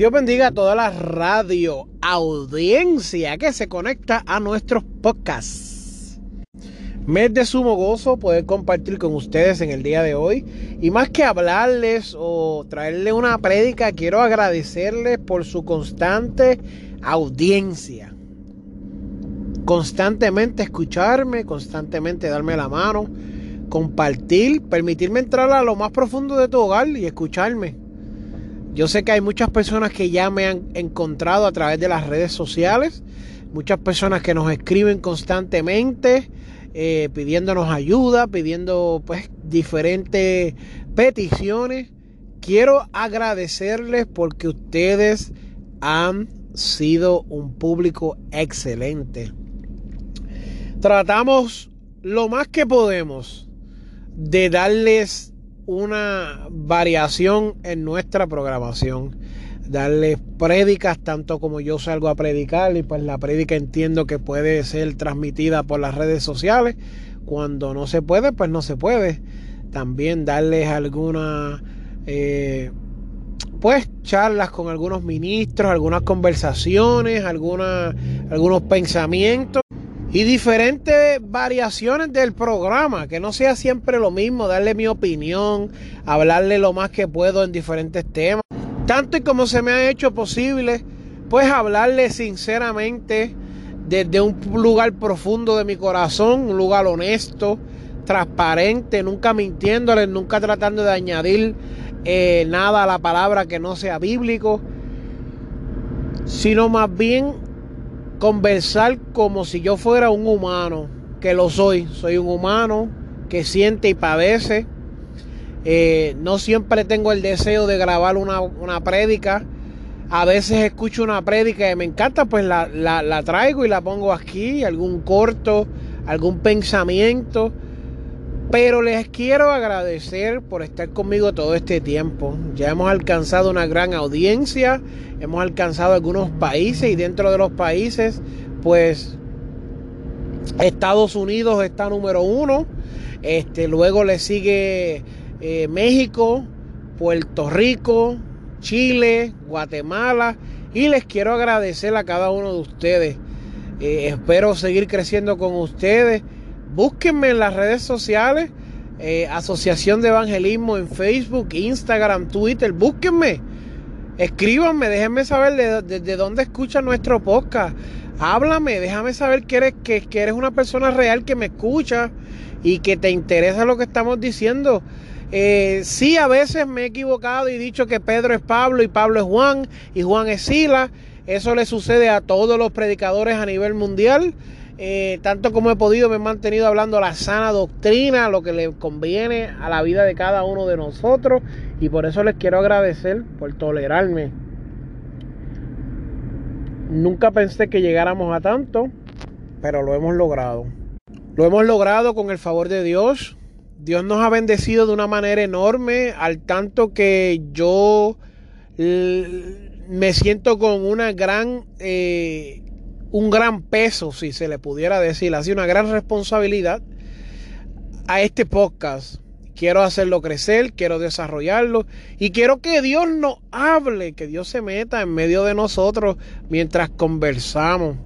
Dios bendiga a toda la radio audiencia que se conecta a nuestros podcasts. Mes de sumo gozo poder compartir con ustedes en el día de hoy. Y más que hablarles o traerles una prédica, quiero agradecerles por su constante audiencia. Constantemente escucharme, constantemente darme la mano, compartir, permitirme entrar a lo más profundo de tu hogar y escucharme. Yo sé que hay muchas personas que ya me han encontrado a través de las redes sociales, muchas personas que nos escriben constantemente eh, pidiéndonos ayuda, pidiendo pues diferentes peticiones. Quiero agradecerles porque ustedes han sido un público excelente. Tratamos lo más que podemos de darles una variación en nuestra programación. Darles prédicas tanto como yo salgo a predicar y pues la prédica entiendo que puede ser transmitida por las redes sociales. Cuando no se puede, pues no se puede. También darles alguna... Eh, pues charlas con algunos ministros, algunas conversaciones, algunas, algunos pensamientos y diferentes variaciones del programa, que no sea siempre lo mismo, darle mi opinión, hablarle lo más que puedo en diferentes temas. Tanto y como se me ha hecho posible, pues hablarle sinceramente desde un lugar profundo de mi corazón, un lugar honesto, transparente, nunca mintiéndole, nunca tratando de añadir eh, nada a la palabra que no sea bíblico, sino más bien conversar como si yo fuera un humano, que lo soy, soy un humano que siente y padece. Eh, no siempre tengo el deseo de grabar una, una prédica. A veces escucho una prédica y me encanta, pues la, la traigo y la pongo aquí, algún corto, algún pensamiento. Pero les quiero agradecer por estar conmigo todo este tiempo. Ya hemos alcanzado una gran audiencia, hemos alcanzado algunos países y dentro de los países, pues Estados Unidos está número uno. Este, luego le sigue eh, México, Puerto Rico, Chile, Guatemala. Y les quiero agradecer a cada uno de ustedes. Eh, espero seguir creciendo con ustedes. Búsquenme en las redes sociales, eh, Asociación de Evangelismo en Facebook, Instagram, Twitter. Búsquenme, escríbanme, déjenme saber de, dónde escuchan nuestro podcast. Háblame, déjame saber que eres, que, eres una persona real que me escucha y que te interesa lo que estamos diciendo. Eh, sí, a veces me he equivocado y dicho que Pedro es Pablo y Pablo es Juan y Juan es Sila. Eso le sucede a todos los predicadores a nivel mundial. Eh, tanto como he podido me he mantenido hablando la sana doctrina, lo que le conviene a la vida de cada uno de nosotros y por eso les quiero agradecer por tolerarme. Nunca pensé que llegáramos a tanto, pero lo hemos logrado. Lo hemos logrado con el favor de Dios. Dios nos ha bendecido de una manera enorme, al tanto que yo me siento con una gran eh, un gran peso, si se le pudiera decir así, una gran responsabilidad a este podcast. Quiero hacerlo crecer, quiero desarrollarlo y quiero que Dios nos hable, que Dios se meta en medio de nosotros mientras conversamos.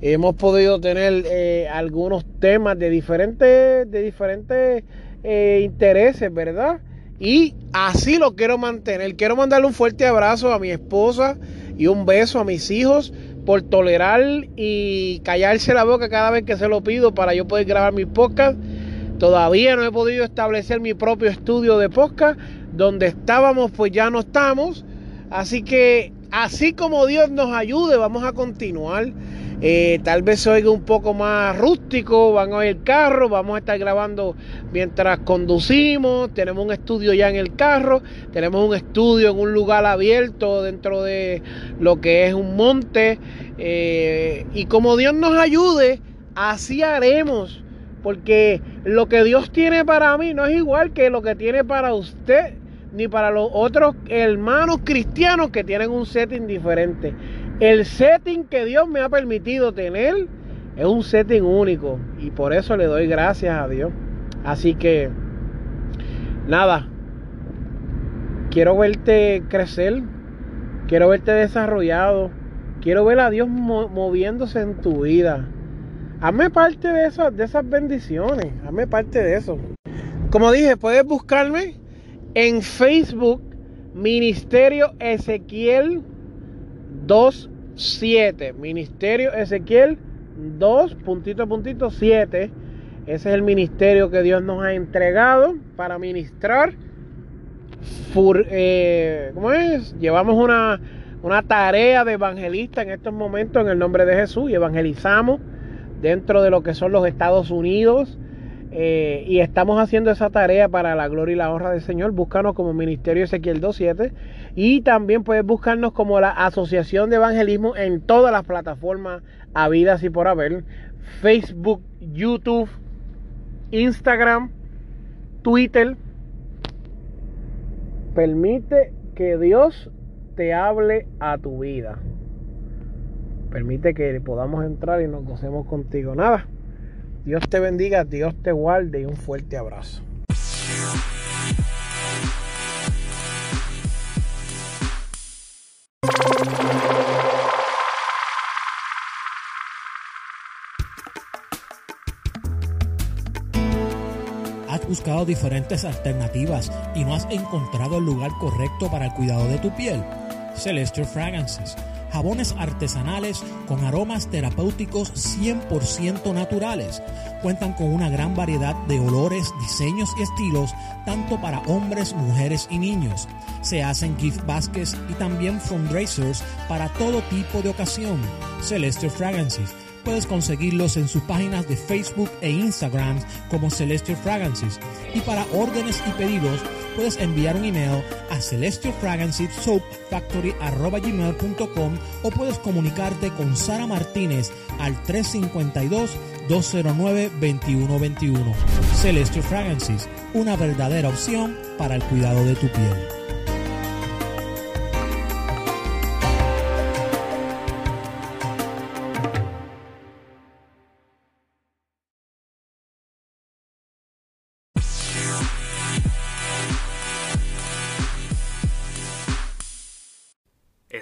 Hemos podido tener eh, algunos temas de diferentes, de diferentes eh, intereses, ¿verdad? Y así lo quiero mantener. Quiero mandarle un fuerte abrazo a mi esposa y un beso a mis hijos por tolerar y callarse la boca cada vez que se lo pido para yo poder grabar mis podcasts. Todavía no he podido establecer mi propio estudio de podcast. Donde estábamos, pues ya no estamos. Así que, así como Dios nos ayude, vamos a continuar. Eh, tal vez oiga un poco más rústico, van a oír el carro, vamos a estar grabando mientras conducimos, tenemos un estudio ya en el carro, tenemos un estudio en un lugar abierto dentro de lo que es un monte, eh, y como Dios nos ayude, así haremos, porque lo que Dios tiene para mí no es igual que lo que tiene para usted ni para los otros hermanos cristianos que tienen un setting diferente. El setting que Dios me ha permitido tener es un setting único y por eso le doy gracias a Dios. Así que, nada, quiero verte crecer, quiero verte desarrollado, quiero ver a Dios moviéndose en tu vida. Hazme parte de esas, de esas bendiciones, hazme parte de eso. Como dije, puedes buscarme en Facebook, Ministerio Ezequiel 27. Ministerio Ezequiel 2, puntito, puntito, 7. Ese es el ministerio que Dios nos ha entregado para ministrar. Eh, ¿Cómo es? Llevamos una, una tarea de evangelista en estos momentos en el nombre de Jesús y evangelizamos dentro de lo que son los Estados Unidos, eh, y estamos haciendo esa tarea para la gloria y la honra del Señor. Búscanos como Ministerio Ezequiel 27 y también puedes buscarnos como la Asociación de Evangelismo en todas las plataformas habidas y por haber. Facebook, YouTube, Instagram, Twitter. Permite que Dios te hable a tu vida. Permite que podamos entrar y nos gocemos contigo. Nada. Dios te bendiga, Dios te guarde y un fuerte abrazo. Has buscado diferentes alternativas y no has encontrado el lugar correcto para el cuidado de tu piel. Celestial Fragrances jabones artesanales con aromas terapéuticos 100% naturales. Cuentan con una gran variedad de olores, diseños y estilos, tanto para hombres, mujeres y niños. Se hacen gift baskets y también fundraisers para todo tipo de ocasión. Celestial Fragrances puedes conseguirlos en sus páginas de Facebook e Instagram como Celestial Fragrances. Y para órdenes y pedidos, puedes enviar un email a celestialfragrancesoapfactory.com o puedes comunicarte con Sara Martínez al 352-209-2121. Celestial Fragrances, una verdadera opción para el cuidado de tu piel.